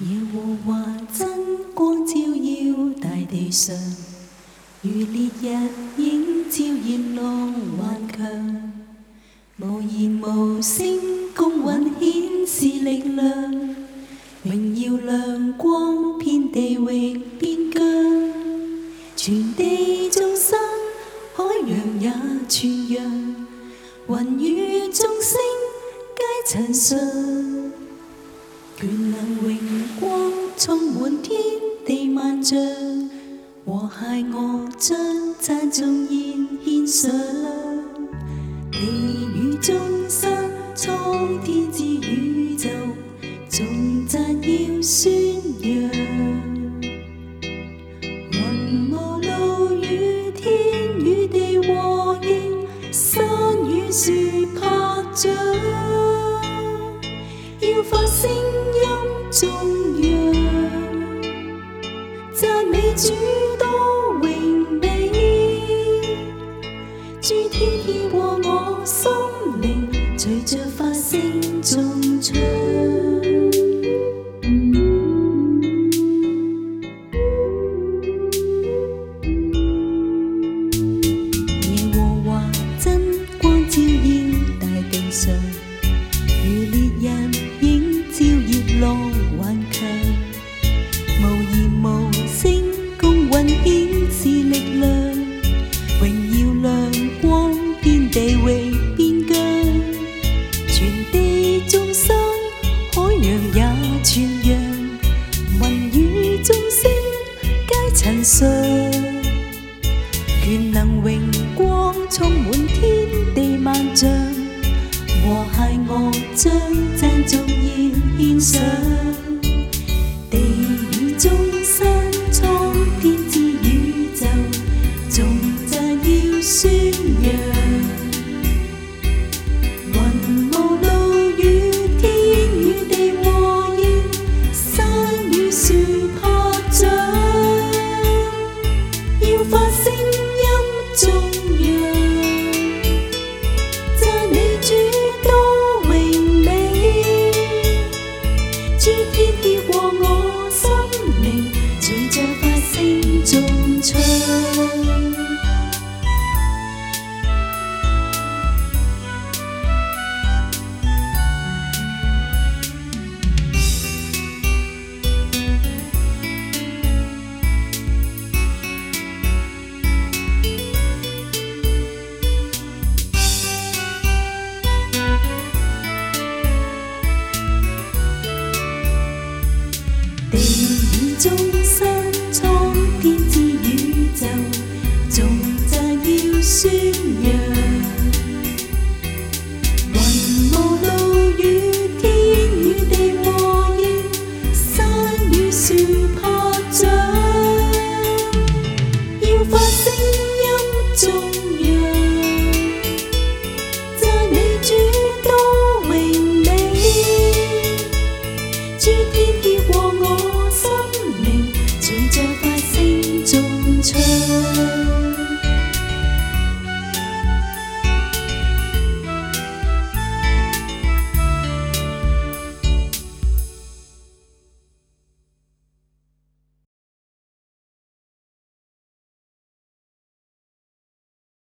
耀和华真光照耀大地上，如烈日映照热浪顽强，无言无声共蕴显示力量，荣耀亮光遍地域边疆，全地众生海洋也全洋，云雨众星皆尘述。全能荣光充满天地万丈，和谐我将赞颂献上。地与众生，苍天之宇宙，重赞要宣扬。云雾露雨天雨地和应，山与树拍掌。主多荣美，诸天赐我心灵，随着发声中唱。上，願能榮光充滿天地萬象，和諧我將讚頌要獻上，地與中山蒼天之宇宙，頌讚要宣揚。春。